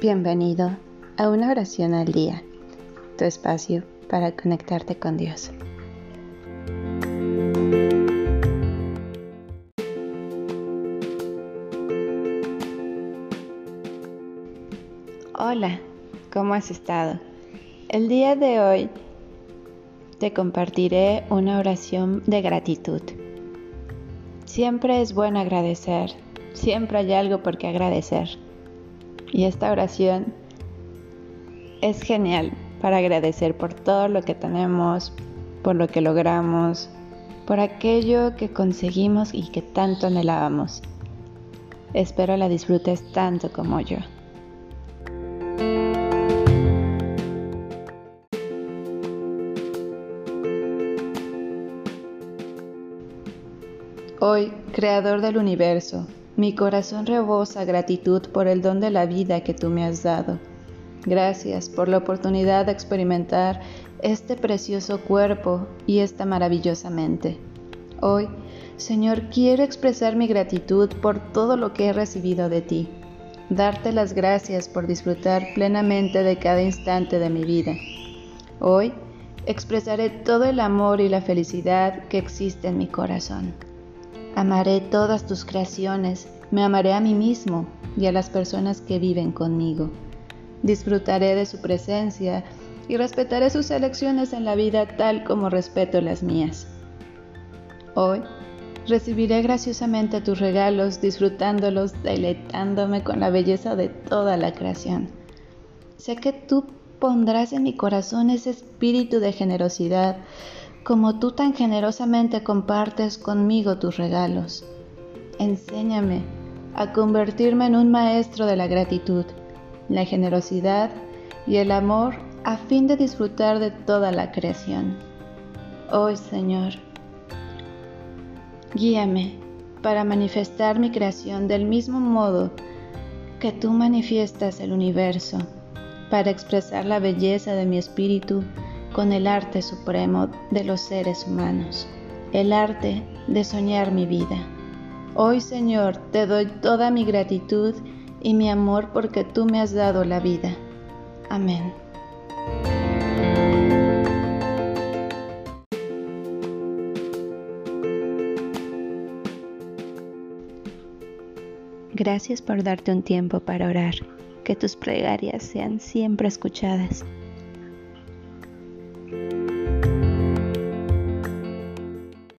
Bienvenido a una oración al día, tu espacio para conectarte con Dios. Hola, ¿cómo has estado? El día de hoy te compartiré una oración de gratitud. Siempre es bueno agradecer, siempre hay algo por qué agradecer. Y esta oración es genial para agradecer por todo lo que tenemos, por lo que logramos, por aquello que conseguimos y que tanto anhelábamos. Espero la disfrutes tanto como yo. Hoy, Creador del universo, mi corazón rebosa gratitud por el don de la vida que tú me has dado. Gracias por la oportunidad de experimentar este precioso cuerpo y esta maravillosa mente. Hoy, Señor, quiero expresar mi gratitud por todo lo que he recibido de ti. Darte las gracias por disfrutar plenamente de cada instante de mi vida. Hoy, expresaré todo el amor y la felicidad que existe en mi corazón. Amaré todas tus creaciones, me amaré a mí mismo y a las personas que viven conmigo. Disfrutaré de su presencia y respetaré sus elecciones en la vida tal como respeto las mías. Hoy recibiré graciosamente tus regalos, disfrutándolos, deleitándome con la belleza de toda la creación. Sé que tú pondrás en mi corazón ese espíritu de generosidad, como tú tan generosamente compartes conmigo tus regalos. Enséñame a convertirme en un maestro de la gratitud, la generosidad y el amor a fin de disfrutar de toda la creación. Hoy, Señor, guíame para manifestar mi creación del mismo modo que tú manifiestas el universo, para expresar la belleza de mi espíritu con el arte supremo de los seres humanos, el arte de soñar mi vida. Hoy, Señor, te doy toda mi gratitud y mi amor porque tú me has dado la vida. Amén. Gracias por darte un tiempo para orar. Que tus plegarias sean siempre escuchadas. Bye.